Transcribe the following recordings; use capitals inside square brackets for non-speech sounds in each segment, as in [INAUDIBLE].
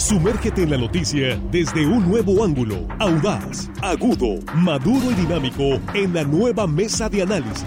Sumérgete en la noticia desde un nuevo ángulo, audaz, agudo, maduro y dinámico en la nueva mesa de análisis.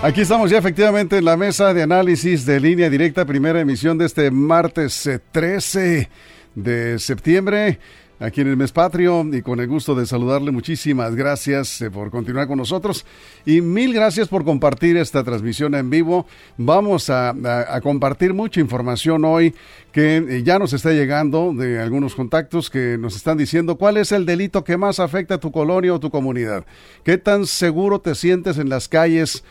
Aquí estamos ya efectivamente en la mesa de análisis de línea directa, primera emisión de este martes 13 eh, de septiembre aquí en el mes patrio y con el gusto de saludarle. Muchísimas gracias eh, por continuar con nosotros y mil gracias por compartir esta transmisión en vivo. Vamos a, compartir mucha información hoy que eh, ya nos está llegando de algunos contactos que nos están diciendo cuál es el delito que más afecta a tu colonia o tu comunidad. ¿Qué tan seguro te sientes en las calles?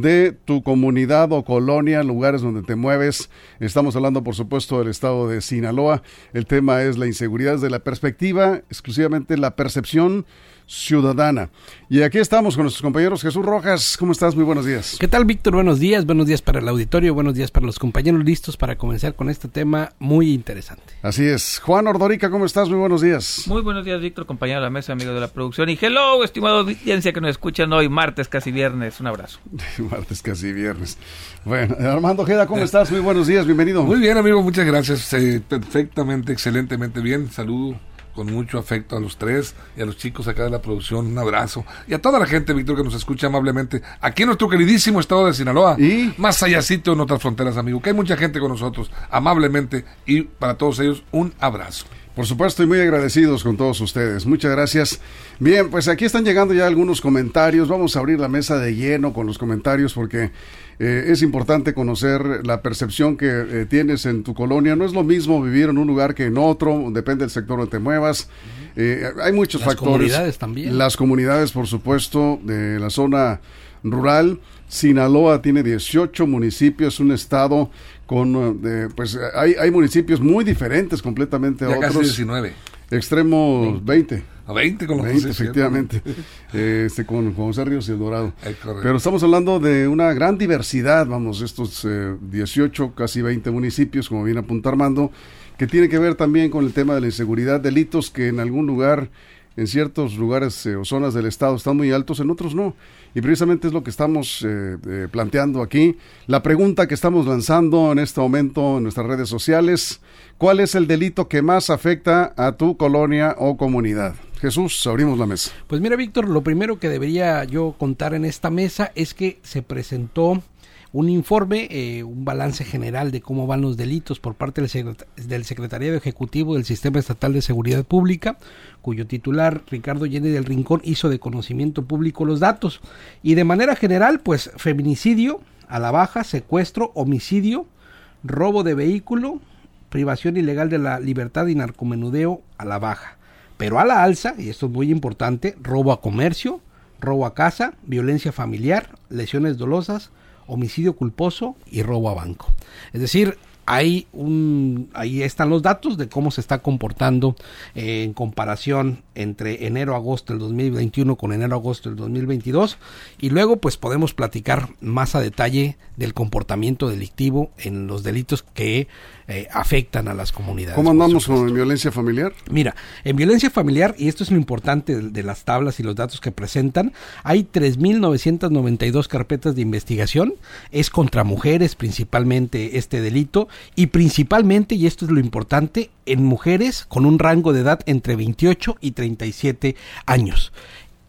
De tu comunidad o colonia, lugares donde te mueves. Estamos hablando, por supuesto, del estado de Sinaloa. El tema es la inseguridad desde la perspectiva, exclusivamente la percepción ciudadana. Y aquí estamos con nuestros compañeros. Jesús Rojas, ¿cómo estás? Muy buenos días. ¿Qué tal, Víctor? Buenos días. Buenos días para el auditorio. Buenos días para los compañeros listos para comenzar con este tema muy interesante. Así es. Juan Ordorica, ¿cómo estás? Muy buenos días. Muy buenos días, Víctor, compañero de la mesa, amigo de la producción. Y hello, estimado audiencia que nos escuchan hoy, martes, casi viernes. Un abrazo. [LAUGHS] martes, casi viernes. Bueno, Armando Ojeda, ¿cómo estás? Muy buenos días, bienvenido. Muy bien, amigo, muchas gracias. Eh, perfectamente, excelentemente bien. Saludo con mucho afecto a los tres y a los chicos acá de la producción. Un abrazo. Y a toda la gente, Víctor, que nos escucha amablemente aquí en nuestro queridísimo estado de Sinaloa. Y más allácito en otras fronteras, amigo. Que hay mucha gente con nosotros, amablemente. Y para todos ellos, un abrazo. Por supuesto, y muy agradecidos con todos ustedes. Muchas gracias. Bien, pues aquí están llegando ya algunos comentarios. Vamos a abrir la mesa de lleno con los comentarios porque eh, es importante conocer la percepción que eh, tienes en tu colonia. No es lo mismo vivir en un lugar que en otro, depende del sector donde te muevas. Eh, hay muchos factores. Las comunidades también. Las comunidades, por supuesto, de la zona rural. Sinaloa tiene 18 municipios, un estado con, eh, pues hay, hay municipios muy diferentes completamente a ya otros. Casi 19. Extremos 20. A 20 con los 20, efectivamente. [LAUGHS] este, con José Ríos y El Dorado. Pero estamos hablando de una gran diversidad, vamos, estos 18, eh, casi 20 municipios, como bien apunta Armando, que tiene que ver también con el tema de la inseguridad, delitos que en algún lugar en ciertos lugares eh, o zonas del estado están muy altos, en otros no. Y precisamente es lo que estamos eh, eh, planteando aquí. La pregunta que estamos lanzando en este momento en nuestras redes sociales, ¿cuál es el delito que más afecta a tu colonia o comunidad? Jesús, abrimos la mesa. Pues mira, Víctor, lo primero que debería yo contar en esta mesa es que se presentó un informe, eh, un balance general de cómo van los delitos por parte del, del Secretariado Ejecutivo del Sistema Estatal de Seguridad Pública, cuyo titular Ricardo Jenny del Rincón hizo de conocimiento público los datos. Y de manera general, pues feminicidio a la baja, secuestro, homicidio, robo de vehículo, privación ilegal de la libertad y narcomenudeo a la baja. Pero a la alza, y esto es muy importante, robo a comercio, robo a casa, violencia familiar, lesiones dolosas, homicidio culposo y robo a banco. Es decir, hay un, ahí están los datos de cómo se está comportando eh, en comparación entre enero-agosto del 2021 con enero-agosto del 2022 y luego pues podemos platicar más a detalle del comportamiento delictivo en los delitos que eh, afectan a las comunidades. ¿Cómo andamos con violencia familiar? Mira, en violencia familiar, y esto es lo importante de, las tablas y los datos que presentan, hay 3.992 carpetas de investigación, es contra mujeres principalmente este delito, y principalmente, y esto es lo importante, en mujeres con un rango de edad entre 28 y 37 años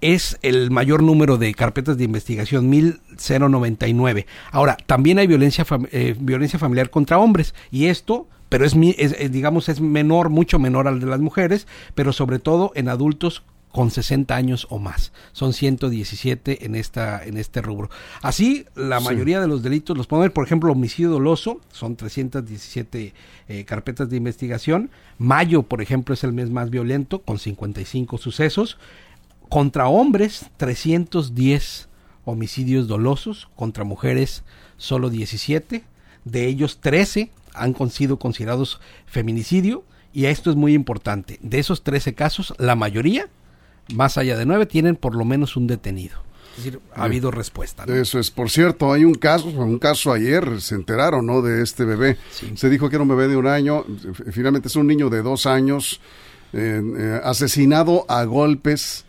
es el mayor número de carpetas de investigación, 1099. Ahora, también hay violencia, eh, violencia familiar contra hombres y esto, pero es, es, digamos, es menor, mucho menor al de las mujeres, pero sobre todo en adultos con 60 años o más. Son 117 en esta en este rubro. Así, la mayoría de los delitos los podemos ver, por ejemplo, homicidio doloso, son 317 eh, carpetas de investigación. Mayo, por ejemplo, es el mes más violento con 55 sucesos. Contra hombres, 310 homicidios dolosos, contra mujeres solo 17, de ellos 13 han sido considerados feminicidio y esto es muy importante. De esos 13 casos, la mayoría, más allá de 9, tienen por lo menos un detenido. Es decir, ha habido respuesta. Eso es. Por cierto, hay un caso, un caso ayer, se enteraron, ¿no? De este bebé. Se dijo que era un bebé de un año, finalmente es un niño de dos años, eh, asesinado a golpes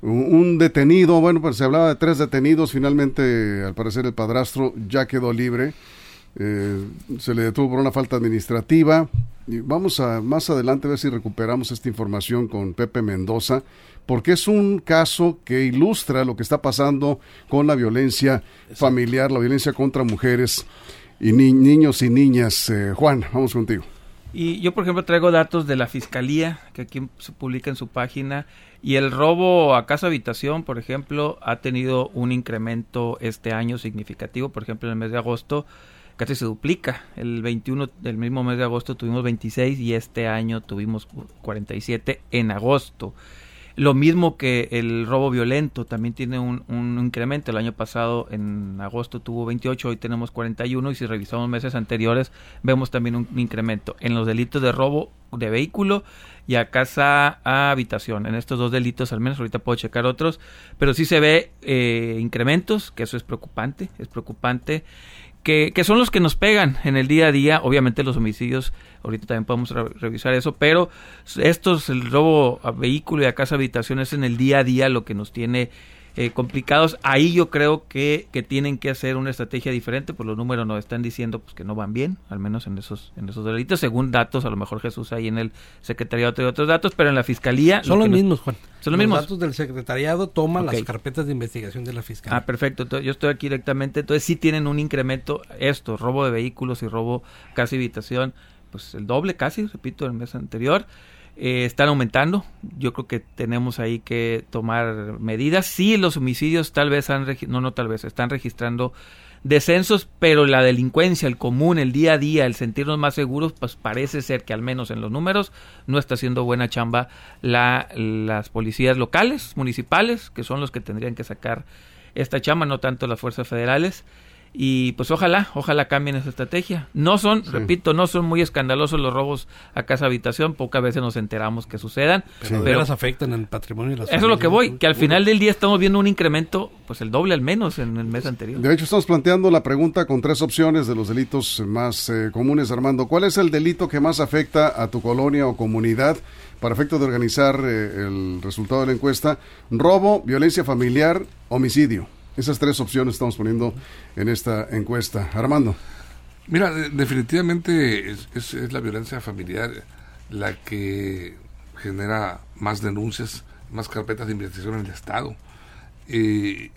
Un, un detenido, bueno, pues se hablaba de tres detenidos, finalmente al parecer el padrastro ya quedó libre. Eh, se le detuvo por una falta administrativa. Y vamos a más adelante a ver si recuperamos esta información con Pepe Mendoza, porque es un caso que ilustra lo que está pasando con la violencia familiar, la violencia contra mujeres y ni- niños y niñas. Eh, Juan, vamos contigo. Y yo, por ejemplo, traigo datos de la fiscalía que aquí se publica en su página. Y el robo a casa habitación, por ejemplo, ha tenido un incremento este año significativo. Por ejemplo, en el mes de agosto casi se duplica. El 21 del mismo mes de agosto tuvimos 26 y este año tuvimos 47 en agosto. Lo mismo que el robo violento, también tiene un, un incremento. El año pasado, en agosto, tuvo 28, hoy tenemos 41 y si revisamos meses anteriores, vemos también un incremento en los delitos de robo de vehículo y a casa a habitación. En estos dos delitos, al menos ahorita puedo checar otros, pero sí se ve eh, incrementos, que eso es preocupante, es preocupante. Que, que, son los que nos pegan en el día a día. Obviamente los homicidios, ahorita también podemos re revisar eso, pero estos, el robo a vehículo y a casa habitación es en el día a día lo que nos tiene eh, complicados. Ahí yo creo que, que, tienen que hacer una estrategia diferente, pues los números nos están diciendo pues que no van bien, al menos en esos en esos delitos, según datos, a lo mejor Jesús ahí en el secretariado tiene otros datos, pero en la fiscalía son los mismos, Juan. Son los, mismos. datos del secretariado toman okay. las carpetas de investigación de la fiscalía. Ah, perfecto. Entonces, yo estoy aquí directamente, entonces sí tienen un incremento esto, robo de vehículos y robo casi habitación, pues el doble casi, repito, el mes anterior. Eh, están aumentando. Yo creo que tenemos ahí que tomar medidas. Sí, los homicidios tal vez han, no, no tal vez, están registrando descensos, pero la delincuencia, el común, el día a día, el sentirnos más seguros, pues parece ser que al menos en los números no está haciendo buena chamba la, las policías locales, municipales, que son los que tendrían que sacar esta chamba, no tanto las fuerzas federales. Y pues ojalá, ojalá cambien esa estrategia. No son, sí. repito, no son muy escandalosos los robos a casa habitación, pocas veces nos enteramos que sucedan. Pero, pero las afectan el patrimonio. De las eso es lo que voy, que al final del día estamos viendo un incremento, pues el doble al menos en el mes anterior. De hecho, estamos planteando la pregunta con tres opciones de los delitos más eh, comunes, Armando. ¿Cuál es el delito que más afecta a tu colonia o comunidad? Para efecto de organizar eh, el resultado de la encuesta, robo, violencia familiar, homicidio. Esas tres opciones estamos poniendo en esta encuesta. Armando. Mira, definitivamente es, la violencia familiar la que genera más denuncias, más carpetas de investigación en el Estado. Eh,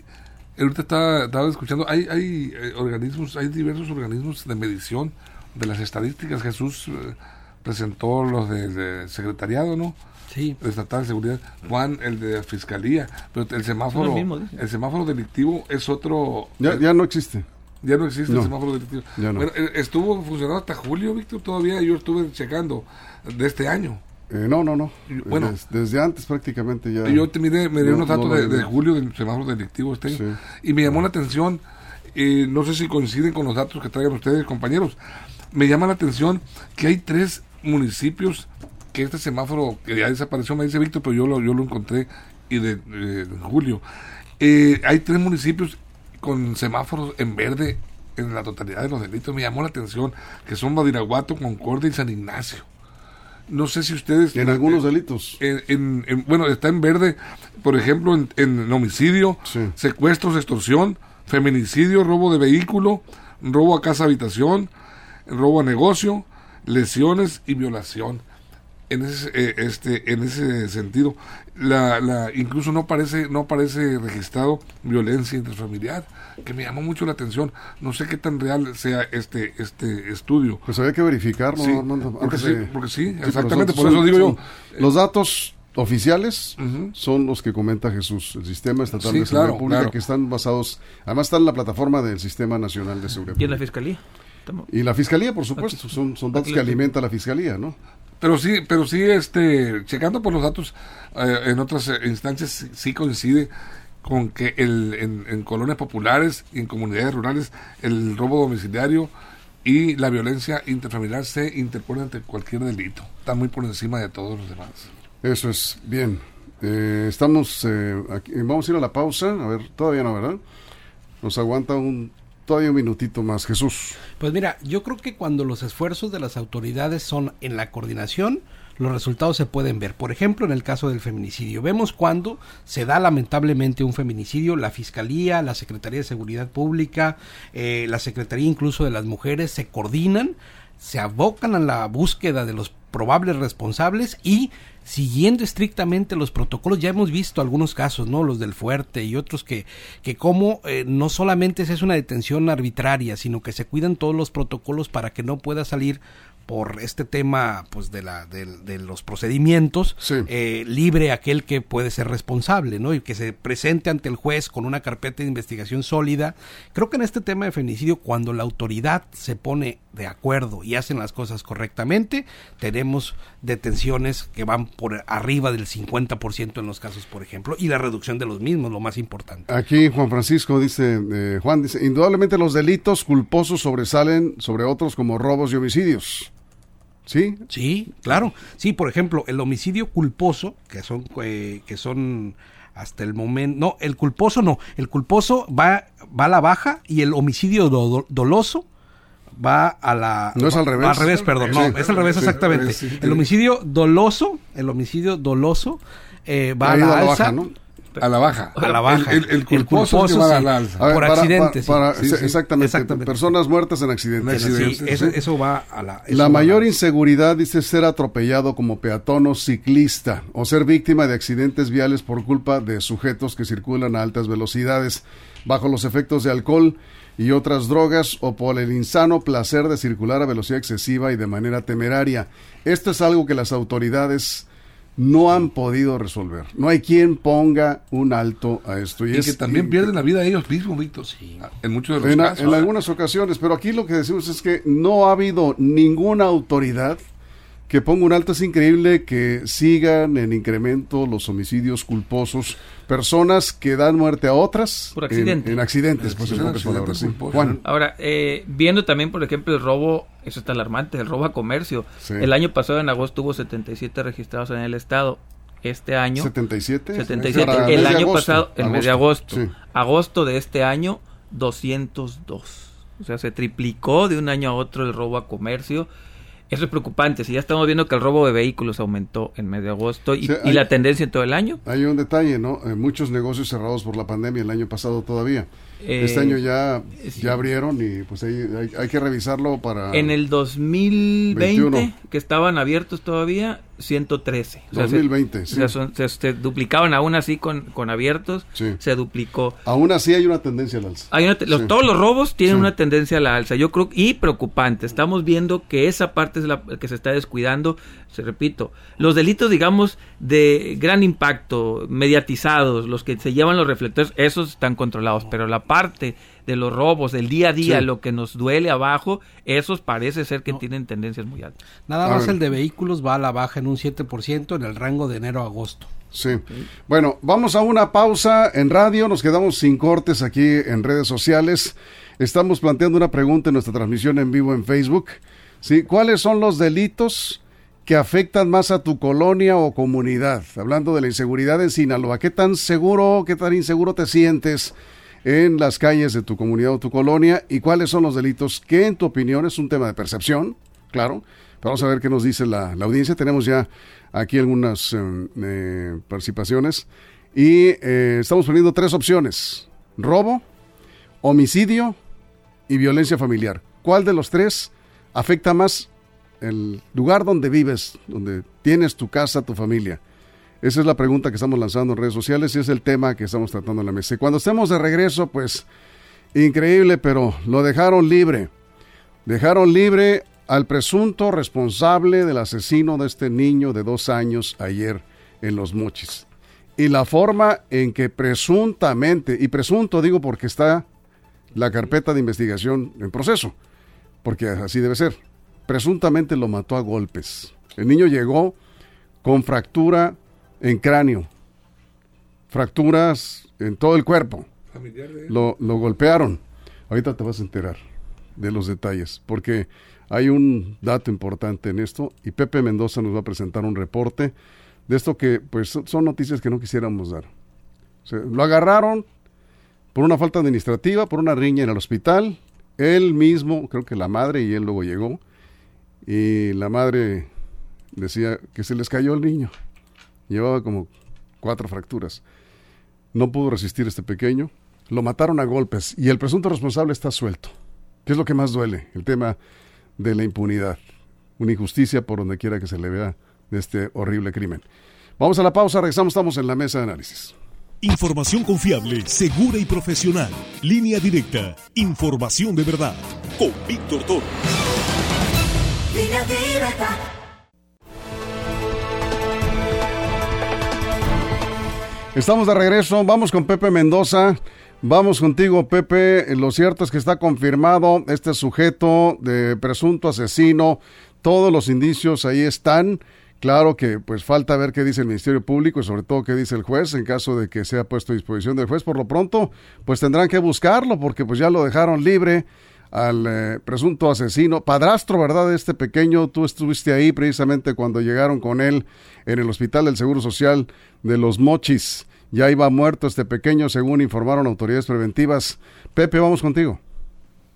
ahorita estaba, estaba, escuchando, hay, hay eh, organismos, hay diversos organismos de medición de las estadísticas. Jesús eh, presentó los del de secretariado, ¿no? sí. el estatal de seguridad, Juan el de fiscalía, pero el semáforo, mismo, el semáforo delictivo es otro. Ya, ya no existe. Ya no existe no. el semáforo delictivo. Ya no. Bueno, estuvo funcionando hasta julio, Víctor, todavía yo estuve checando de este año. Eh, no, no, no. Bueno, Des, desde antes prácticamente ya. Yo te miré, me dio no, unos datos no, de, de, julio del semáforo delictivo este año sí. y me llamó la atención. Eh, no sé si coinciden con los datos que traigan ustedes, compañeros. Me llama la atención que hay tres municipios que este semáforo que ya desapareció, me dice Víctor, pero yo lo, yo lo encontré y de, de, de julio. Eh, hay tres municipios con semáforos en verde en la totalidad de los delitos. Me llamó la atención que son Badiraguato, Concordia y San Ignacio. No sé si ustedes... En algunos delitos. En, en, en, bueno, está en verde, por ejemplo, en, homicidio, sí. secuestros, extorsión, feminicidio, robo de vehículo, robo a casa habitación, robo a negocio, lesiones y violación en ese eh, este en ese sentido la, la incluso no parece no parece registrado violencia intrafamiliar que me llamó mucho la atención no sé qué tan real sea este este estudio pues había que verificarlo sí, Armando, porque, sí, de, porque sí exactamente por eso son, digo yo los datos oficiales uh -huh. son los que comenta Jesús, el sistema estatal sí, de seguridad claro, pública, claro. que están basados, además están en la plataforma del Sistema Nacional de Seguridad ¿Y en la Fiscalía? Y la Fiscalía, por supuesto, son, son datos que alimenta la Fiscalía, ¿no? Pero sí, pero sí, este, checando por los datos eh, en otras eh, instancias, sí, coincide con que el, en, en, colonias populares y en comunidades rurales el robo domiciliario y la violencia interfamiliar se interponen ante cualquier delito. Está muy por encima de todos los demás. Eso es, bien. Eh, estamos, eh, aquí, vamos a ir a la pausa. A ver, todavía no, ¿verdad? Nos aguanta un todavía un minutito más, Jesús. Pues mira, yo creo que cuando los esfuerzos de las autoridades son en la coordinación, los resultados se pueden ver. Por ejemplo, en el caso del feminicidio, vemos cuando se da lamentablemente un feminicidio, la Fiscalía, la Secretaría de Seguridad Pública, eh, la Secretaría incluso de las Mujeres se coordinan, se abocan a la búsqueda de los probables responsables y siguiendo estrictamente los protocolos. Ya hemos visto algunos casos, ¿no? Los del Fuerte y otros que, que como eh, no solamente es una detención arbitraria, sino que se cuidan todos los protocolos para que no pueda salir por este tema pues de la de, los procedimientos eh, libre aquel que puede ser responsable no y que se presente ante el juez con una carpeta de investigación sólida creo que en este tema de feminicidio cuando la autoridad se pone de acuerdo y hacen las cosas correctamente tenemos detenciones que van por arriba del 50% en los casos por ejemplo y la reducción de los mismos lo más importante aquí Juan Francisco dice eh, Juan dice indudablemente los delitos culposos sobresalen sobre otros como robos y homicidios Sí. Sí, claro. Sí, por ejemplo, el homicidio culposo, que son, eh, que son hasta el momento, no, el culposo no, el culposo va, va a la baja y el homicidio doloso va a la... No es al revés. al revés, perdón, no, es al revés exactamente. el homicidio doloso, el homicidio doloso eh, va a la, alza, ¿no? A la baja. A la baja. El, culposo, por accidentes. exactamente, Personas muertas en accidentes. eso, va a la... la mayor inseguridad dice ser atropellado como peatón o ciclista o ser víctima de accidentes viales por culpa de sujetos que circulan a altas velocidades bajo los efectos de alcohol y otras drogas o por el insano placer de circular a velocidad excesiva y de manera temeraria. Esto es algo que las autoridades no han podido resolver. No hay quien ponga un alto a esto. Y, que también pierden la vida ellos mismos, Víctor. En muchos de los casos. En algunas ocasiones, pero aquí lo que decimos es que no ha habido ninguna autoridad que ponga un alto. Es increíble que sigan en incremento los homicidios culposos, personas que dan muerte a otras por accidente. en, accidentes. Pues, Ahora, eh, viendo también, por ejemplo, el robo, eso está alarmante, el robo a comercio. El año pasado, en agosto, hubo 77 registrados en el estado. Este año. ¿77? 77. el año pasado, el mes de agosto. Agosto de este año, 202. O sea, se triplicó de un año a otro el robo a comercio. Eso es preocupante. Si ya estamos viendo que el robo de vehículos aumentó en mes de agosto y, la tendencia en todo el año. Hay un detalle, ¿no? Eh, muchos negocios cerrados por la pandemia el año pasado todavía. Este año ya, eh, ya abrieron y pues hay, hay, que revisarlo para... En el 2020, que estaban abiertos todavía, 113. 2020, sí. se, duplicaban aún así con, con abiertos, se duplicó. Aún así hay una tendencia al alza. Hay los, Todos los robos tienen una tendencia a la alza, yo creo, y preocupante. Estamos viendo que esa parte es la que se está descuidando. Se repito, los delitos, digamos, de gran impacto, mediatizados, los que se llevan los reflectores, esos están controlados, pero la parte de los robos, del día a día, lo que nos duele abajo, esos parece ser que tienen tendencias muy altas. Nada más el de vehículos va a la baja en un 7% en el rango de enero a agosto. Sí. Bueno, vamos a una pausa en radio, nos quedamos sin cortes aquí en redes sociales. Estamos planteando una pregunta en nuestra transmisión en vivo en Facebook. ¿Sí? ¿Cuáles son los delitos que afectan más a tu colonia o comunidad? Hablando de la inseguridad en Sinaloa, ¿qué tan seguro, qué tan inseguro te sientes? En las calles de tu comunidad o tu colonia y cuáles son los delitos que en tu opinión es un tema de percepción, claro. Vamos a ver qué nos dice la, audiencia. Tenemos ya aquí algunas em, eh, participaciones y eh, estamos poniendo tres opciones. Robo, homicidio y violencia familiar. ¿Cuál de los tres afecta más el lugar donde vives, donde tienes tu casa, tu familia? Esa es la pregunta que estamos lanzando en redes sociales y es el tema que estamos tratando en la mesa. Y cuando estemos de regreso, pues increíble, pero lo dejaron libre. Dejaron libre al presunto responsable del asesino de este niño de dos años ayer en Los Mochis. Y la forma en que presuntamente, y presunto digo porque está la carpeta de investigación en proceso, porque así debe ser, presuntamente lo mató a golpes. El niño llegó con fractura en cráneo, fracturas en todo el cuerpo. Lo, lo golpearon. Ahorita te vas a enterar de los detalles, porque hay un dato importante en esto y Pepe Mendoza nos va a presentar un reporte de esto que pues son noticias que no quisiéramos dar. lo agarraron por una falta administrativa, por una riña en el hospital. Él mismo, creo que la madre y él luego llegó y la madre decía que se les cayó el niño. Llevaba como cuatro fracturas. No pudo resistir este pequeño. Lo mataron a golpes y el presunto responsable está suelto. ¿Qué es lo que más duele? El tema de la impunidad. Una injusticia por donde quiera que se le vea de este horrible crimen. Vamos a la pausa, regresamos, estamos en la mesa de análisis. Información confiable, segura y profesional. Línea directa. Información de verdad. Con Víctor Toro. Estamos de regreso, vamos con Pepe Mendoza. Vamos contigo, Pepe. Lo cierto es que está confirmado este sujeto de presunto asesino. Todos los indicios ahí están. Claro que pues falta ver qué dice el Ministerio Público y sobre todo qué dice el juez en caso de que sea puesto a disposición del juez. Por lo pronto, pues tendrán que buscarlo porque pues ya lo dejaron libre al eh, presunto asesino, padrastro, ¿verdad? De este pequeño. Tú estuviste ahí precisamente cuando llegaron con él en el Hospital del Seguro Social de Los Mochis. Ya iba muerto este pequeño, según informaron autoridades preventivas. Pepe, vamos contigo.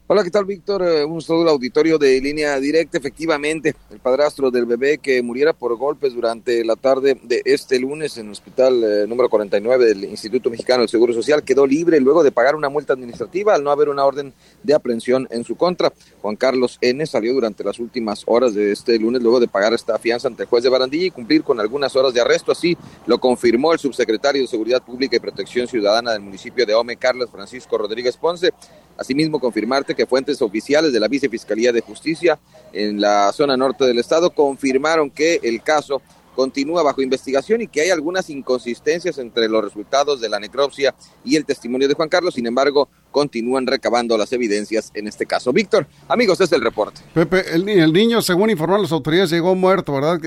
Hola, ¿qué tal, Víctor? Eh, un saludo al auditorio de línea directa. Efectivamente, el padrastro del bebé que muriera por golpes durante la tarde de este lunes en el hospital eh, número 49 del Instituto Mexicano del Seguro Social quedó libre luego de pagar una multa administrativa al no haber una orden de aprehensión en su contra. Juan Carlos N. salió durante las últimas horas de este lunes luego de pagar esta fianza ante el juez de Barandilla y cumplir con algunas horas de arresto. Así lo confirmó el subsecretario de Seguridad Pública y Protección Ciudadana del municipio de Ome, Carlos Francisco Rodríguez Ponce. Asimismo, confirmarte que fuentes oficiales de la Vicefiscalía de Justicia en la zona norte del estado confirmaron que el caso continúa bajo investigación y que hay algunas inconsistencias entre los resultados de la necropsia y el testimonio de Juan Carlos. Sin embargo, continúan recabando las evidencias en este caso. Víctor, amigos, es el reporte. Pepe, el, el niño, según informaron las autoridades, llegó muerto, ¿verdad?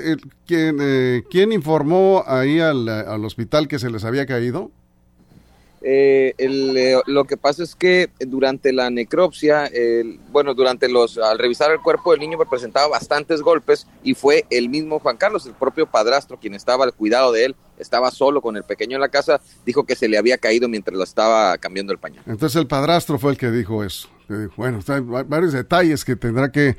¿Quién, eh, ¿quién informó ahí al hospital que se les había caído? Eh, el, eh, lo que pasa es que durante la necropsia, bueno, durante los, al revisar el cuerpo del niño presentaba bastantes golpes y fue el mismo Juan Carlos, el propio padrastro, quien estaba al cuidado de él, estaba solo con el pequeño en la casa, dijo que se le había caído mientras lo estaba cambiando el pañal. Entonces el padrastro fue el que dijo eso. Bueno, hay varios detalles que tendrá que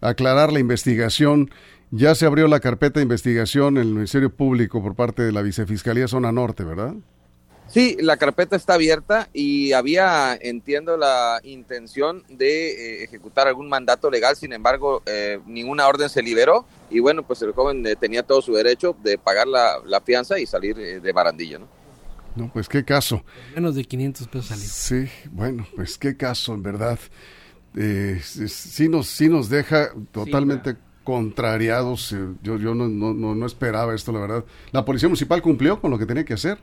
aclarar la investigación. Ya se abrió la carpeta de investigación en el Ministerio Público por parte de la Vicefiscalía Zona Norte, ¿verdad? Sí, la carpeta está abierta y había, entiendo, la intención de eh, ejecutar algún mandato legal, sin embargo, eh, ninguna orden se liberó y bueno, pues el joven eh, tenía todo su derecho de pagar la, la fianza y salir eh, de barandilla, ¿no? No, pues qué caso. Menos de 500 pesos salir. Sí, bueno, pues qué caso, en verdad. Eh, sí, nos, sí nos deja totalmente... Sí, contrariados. Yo, yo no, no, no, esperaba esto, la verdad. La policía municipal cumplió con lo que tenía que hacer.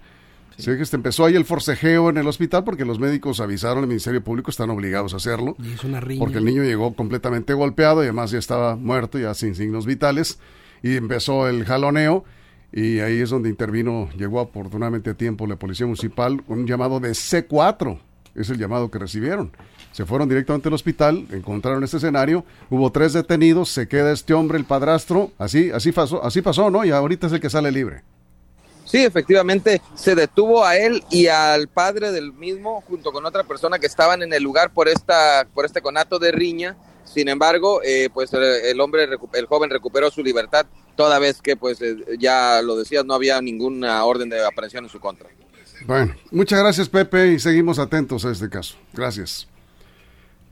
Sí. que este, empezó ahí el forcejeo en el hospital porque los médicos avisaron al Ministerio Público, están obligados a hacerlo. Y es una riña. Porque el niño llegó completamente golpeado y además ya estaba muerto, ya sin signos vitales. Y empezó el jaloneo y ahí es donde intervino, llegó afortunadamente a tiempo la Policía Municipal, un llamado de C4, es el llamado que recibieron. Se fueron directamente al hospital, encontraron este escenario, hubo tres detenidos, se queda este hombre, el padrastro, así, así pasó, así pasó, ¿no? Y ahorita es el que sale libre. Sí, efectivamente, se detuvo a él y al padre del mismo junto con otra persona que estaban en el lugar por esta, por este conato de riña. Sin embargo, eh, pues el hombre, el joven recuperó su libertad toda vez que, pues ya lo decías, no había ninguna orden de aprehensión en su contra. Bueno, muchas gracias Pepe y seguimos atentos a este caso. Gracias.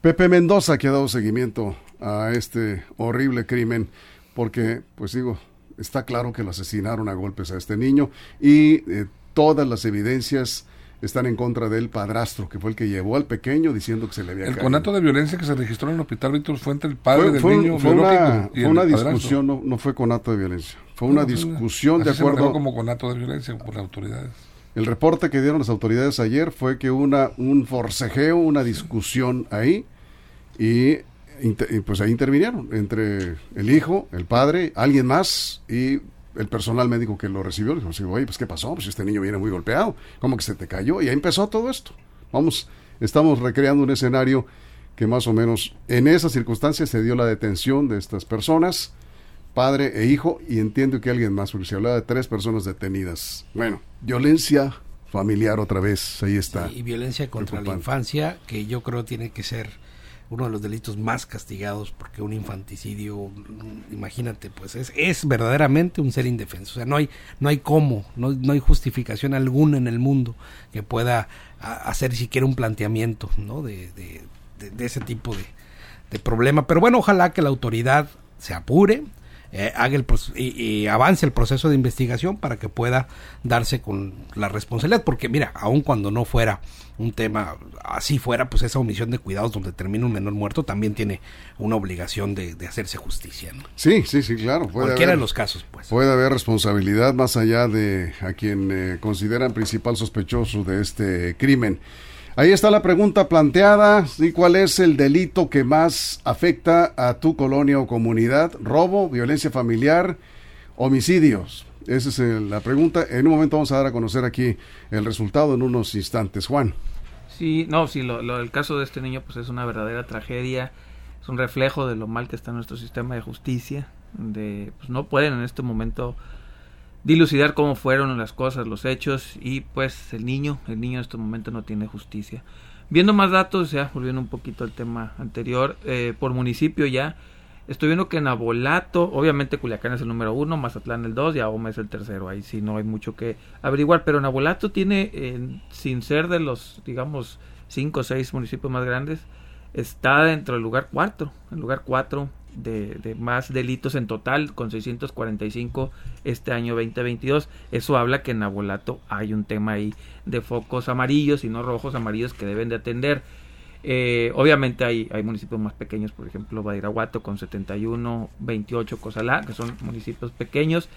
Pepe Mendoza que ha dado seguimiento a este horrible crimen porque, pues digo, está claro que lo asesinaron a golpes a este niño y eh, todas las evidencias están en contra del padrastro, que fue el que llevó al pequeño diciendo que se le había El caído. conato de violencia que se registró en el hospital Víctor fue entre el padre fue, del fue, niño fue una, y fue una discusión, no, no, fue conato de violencia. Fue una no, discusión de acuerdo. Se como conato de violencia por las autoridades. El reporte que dieron las autoridades ayer fue que una un forcejeo, una discusión ahí y y pues ahí intervinieron entre el hijo, el padre, alguien más y el personal médico que lo recibió. Le dijo, oye, pues ¿qué pasó? Pues este niño viene muy golpeado. ¿Cómo que se te cayó? Y ahí empezó todo esto. Vamos, estamos recreando un escenario que más o menos en esas circunstancias se dio la detención de estas personas, padre e hijo, y entiendo que alguien más, porque se hablaba de tres personas detenidas. Bueno, violencia familiar otra vez, ahí está. Y, y viencia contra la infancia, que yo creo tiene que ser uno de los delitos más castigados porque un infanticidio, imagínate, pues es, es verdaderamente un ser indefenso. O sea, no hay, no hay cómo, no, no hay justificación alguna en el mundo que pueda hacer siquiera un planteamiento ¿no? de, de, de, ese tipo de problema. Pero bueno, ojalá que la autoridad se apure, eh, haga el y, avance el proceso de investigación para que pueda darse con la responsabilidad porque mira aun cuando no fuera un tema así fuera pues esa omisión de cuidados donde termina un menor muerto también tiene una obligación de, hacerse justicia ¿no? sí sí sí claro cualquiera de los casos pues puede haber responsabilidad más allá de a quien eh, consideran principal sospechoso de este crimen Ahí está la pregunta planteada. ¿Y cuál es el delito que más afecta a tu colonia o comunidad? ¿Robo, violencia familiar, homicidios? Esa es eh, la pregunta. En un momento vamos a dar a conocer aquí el resultado en unos instantes. Juan. Sí, no, sí, lo, el caso de este niño pues es una verdadera tragedia. Es un reflejo de lo mal que está nuestro sistema de justicia. De, pues no pueden en este momento dilucidar cómo fueron las cosas, los hechos y pues el niño, el niño en este momento no tiene justicia. Viendo más datos, ya volviendo un poquito al tema anterior, eh, por municipio ya, estoy viendo que en Abolato, obviamente Culiacán es el número uno, Mazatlán el dos y Ahoma es el tercero, ahí sí no hay mucho que averiguar, pero en Abolato tiene, sin ser de los, digamos, cinco o seis municipios más grandes, está dentro del lugar cuatro, el lugar cuatro de, más delitos en total, con 645 este año 2022. Eso habla que en Abolato hay un tema ahí de focos amarillos y no rojos amarillos que deben de atender. Eh, obviamente hay, hay municipios más pequeños, por ejemplo, Badiraguato con 71, 28, Cozalá, que son municipios pequeños.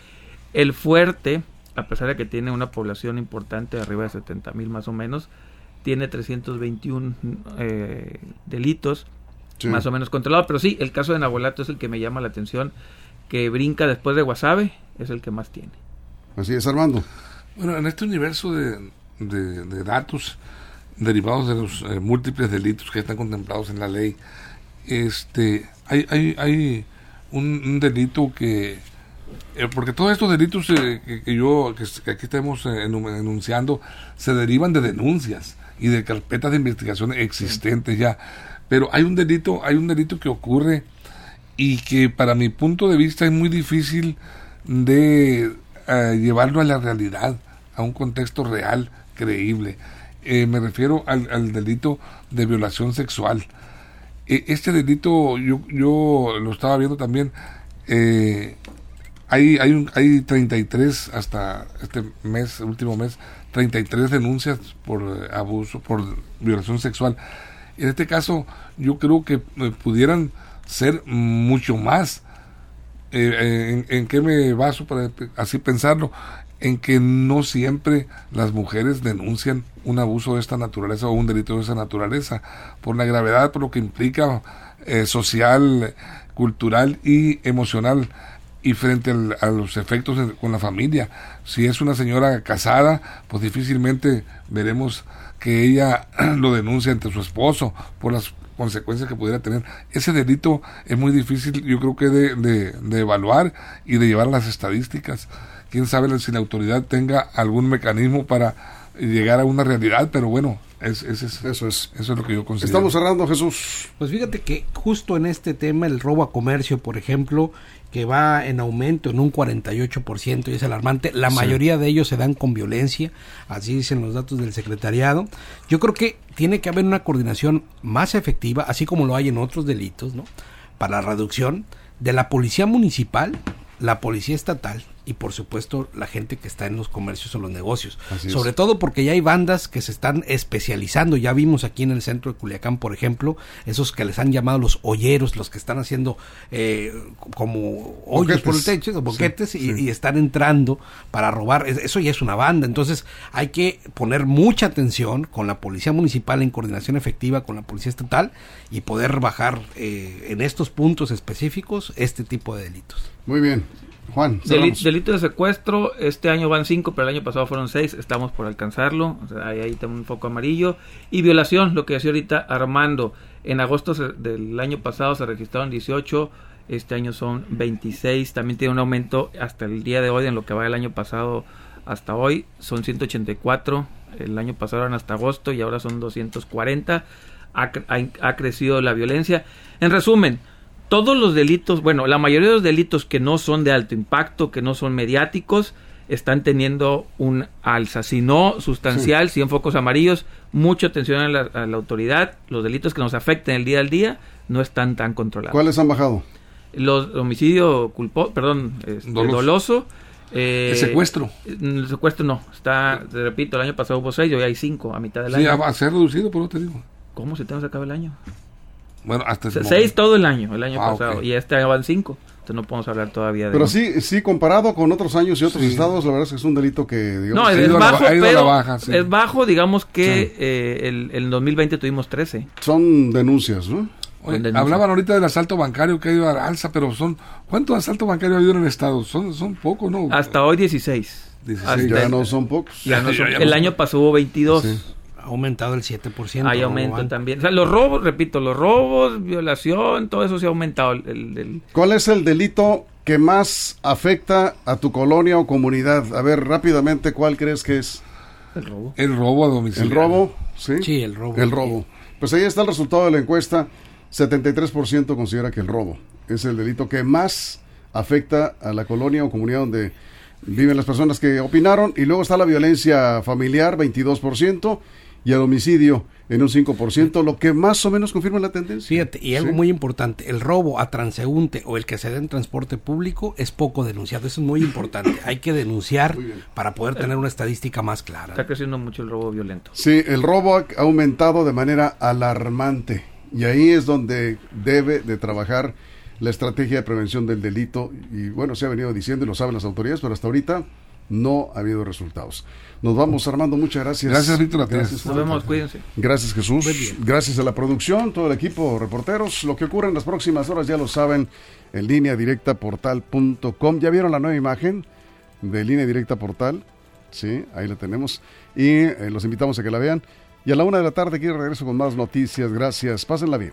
El Fuerte, a pesar de que tiene una población importante, arriba de 70 mil más o menos, tiene 321 eh, delitos más o menos controlado. Pero sí, el caso de Nabolato es el que me llama la atención, que brinca después de Wasabe, es el que más tiene. Así es, Armando. Bueno, en este universo de, de, datos derivados de los eh, múltiples delitos que están contemplados en la ley, este, hay, hay, hay un, delito que eh, porque todos estos delitos eh, que, yo que, aquí estamos enunciando se derivan de denuncias y de carpetas de investigación existentes ya pero hay un delito, hay un delito que ocurre y que para mi punto de vista es muy difícil de eh, llevarlo a la realidad, a un contexto real, creíble. Eh, me refiero al, delito de violación sexual. E, este delito yo, yo lo estaba viendo también. Eh, hay, hay, un, hay 33 hasta este mes, último mes, 33 denuncias por abuso, por violación sexual. En este caso, yo creo que eh, pudieran ser mucho más. Eh, eh, en, qué me baso para así pensarlo? En que no siempre las mujeres denuncian un abuso de esta naturaleza o un delito de esa naturaleza, por la gravedad, por lo que implica social, cultural y emocional y frente a los efectos con la familia. Si es una señora casada, pues difícilmente veremos que ella [CLEARS THROAT] lo denuncia ante su esposo por las consecuencias que pudiera tener. Ese delito es muy difícil, yo creo que de, de, evaluar y de llevar las estadísticas. Quién sabe si la autoridad tenga algún mecanismo para llegar a una realidad, pero bueno, es, eso es eso es lo que yo considero. Estamos cerrando, Jesús. Pues fíjate que justo en este tema, el robo a comercio, por ejemplo, que va en aumento en un 48% y es alarmante. La mayoría de ellos se dan con violencia, así dicen los datos del secretariado. Yo creo que tiene que haber una coordinación más efectiva, así como lo hay en otros delitos, ¿no? Para la reducción de la policía municipal, la policía estatal y por supuesto la gente que está en los comercios o los negocios. Sobre todo porque ya hay bandas que se están especializando. Ya vimos aquí en el centro de Culiacán, por ejemplo, esos que les han llamado los hoyeros, los que están haciendo eh, como hoyos por el techo, boquetes y, están entrando para robar. Eso ya es una banda. Entonces hay que poner mucha atención con la policía municipal en coordinación efectiva con la policía estatal y poder bajar eh, en estos puntos específicos este tipo de delitos. Muy bien. Juan. delito de secuestro, este año van cinco, pero el año pasado fueron seis, estamos por alcanzarlo, ahí, ahí un foco amarillo. Y violación, lo que decía ahorita Armando, en agosto del año pasado se registraron 18, este año son 26, también tiene un aumento hasta el día de hoy en lo que va el año pasado hasta hoy, son 184, el año pasado eran hasta agosto y ahora son 240 ha, ha crecido la violencia. En resumen, todos los delitos, bueno, la mayoría de los delitos que no son de alto impacto, que no son mediáticos, están teniendo un alza, si no sustancial, si en focos amarillos, mucha atención a la, autoridad, los delitos que nos afecten el día al día no están tan controlados. ¿Cuáles han bajado? Los homicidio culpo, perdón, este, doloso. Eh, el secuestro. El secuestro no, está, te repito, el año pasado hubo seis, hoy hay cinco a mitad del año. Sí, a ser reducido, pero te digo. ¿Cómo se te va a acabar el año? Bueno, hasta seis todo el año, el año ah, pasado, y este año van cinco. Entonces no podemos hablar todavía de Pero sí, sí, comparado con otros años y otros estados, la verdad es que es un delito que, digamos... No, es, bajo, pero es bajo, digamos que eh, el, el 2020 tuvimos 13. Son denuncias, ¿no? hablaban ahorita del asalto bancario que ha ido a alza, pero son ¿cuántos asaltos bancarios ha habido en el estado? Son, son pocos, ¿no? Hasta hoy 16. 16. ya no son pocos. [LAUGHS] el año pasó hubo 22 ha aumentado el 7%. Hay aumento también. O sea, los robos, repito, los robos, violación, todo eso se ha aumentado. El, ¿Cuál es el delito que más afecta a tu colonia o comunidad? A ver, rápidamente, ¿cuál crees que es? El robo. El robo a domicilio. ¿El robo? Sí. Sí, el robo. El robo. Pues ahí está el resultado de la encuesta. 73% considera que el robo es el delito que más afecta a la colonia o comunidad donde viven las personas que opinaron. Y luego está la violencia familiar, 22% y el homicidio en un 5%, lo que más o menos confirma la tendencia. Fíjate, y algo muy importante, el robo a transeúnte o el que se da en transporte público es poco denunciado, eso es muy importante, hay que denunciar para poder tener una estadística más clara. Está creciendo mucho el robo violento. Sí, el robo ha aumentado de manera alarmante y ahí es donde debe de trabajar la estrategia de prevención del delito y bueno, se ha venido diciendo y lo saben las autoridades, pero hasta ahorita no ha habido resultados. Nos vamos, Armando, muchas gracias. Gracias, Víctor. Gracias, Nos vemos, cuídense. Gracias, Jesús. Gracias a la producción, todo el equipo, reporteros. Lo que ocurre en las próximas horas ya lo saben en línea directa portal.com. ¿Ya vieron la nueva imagen de línea directa portal? Sí, ahí la tenemos. Y eh, los invitamos a que la vean. Y a la una de la tarde aquí regreso con más noticias. Gracias. Pásenla bien.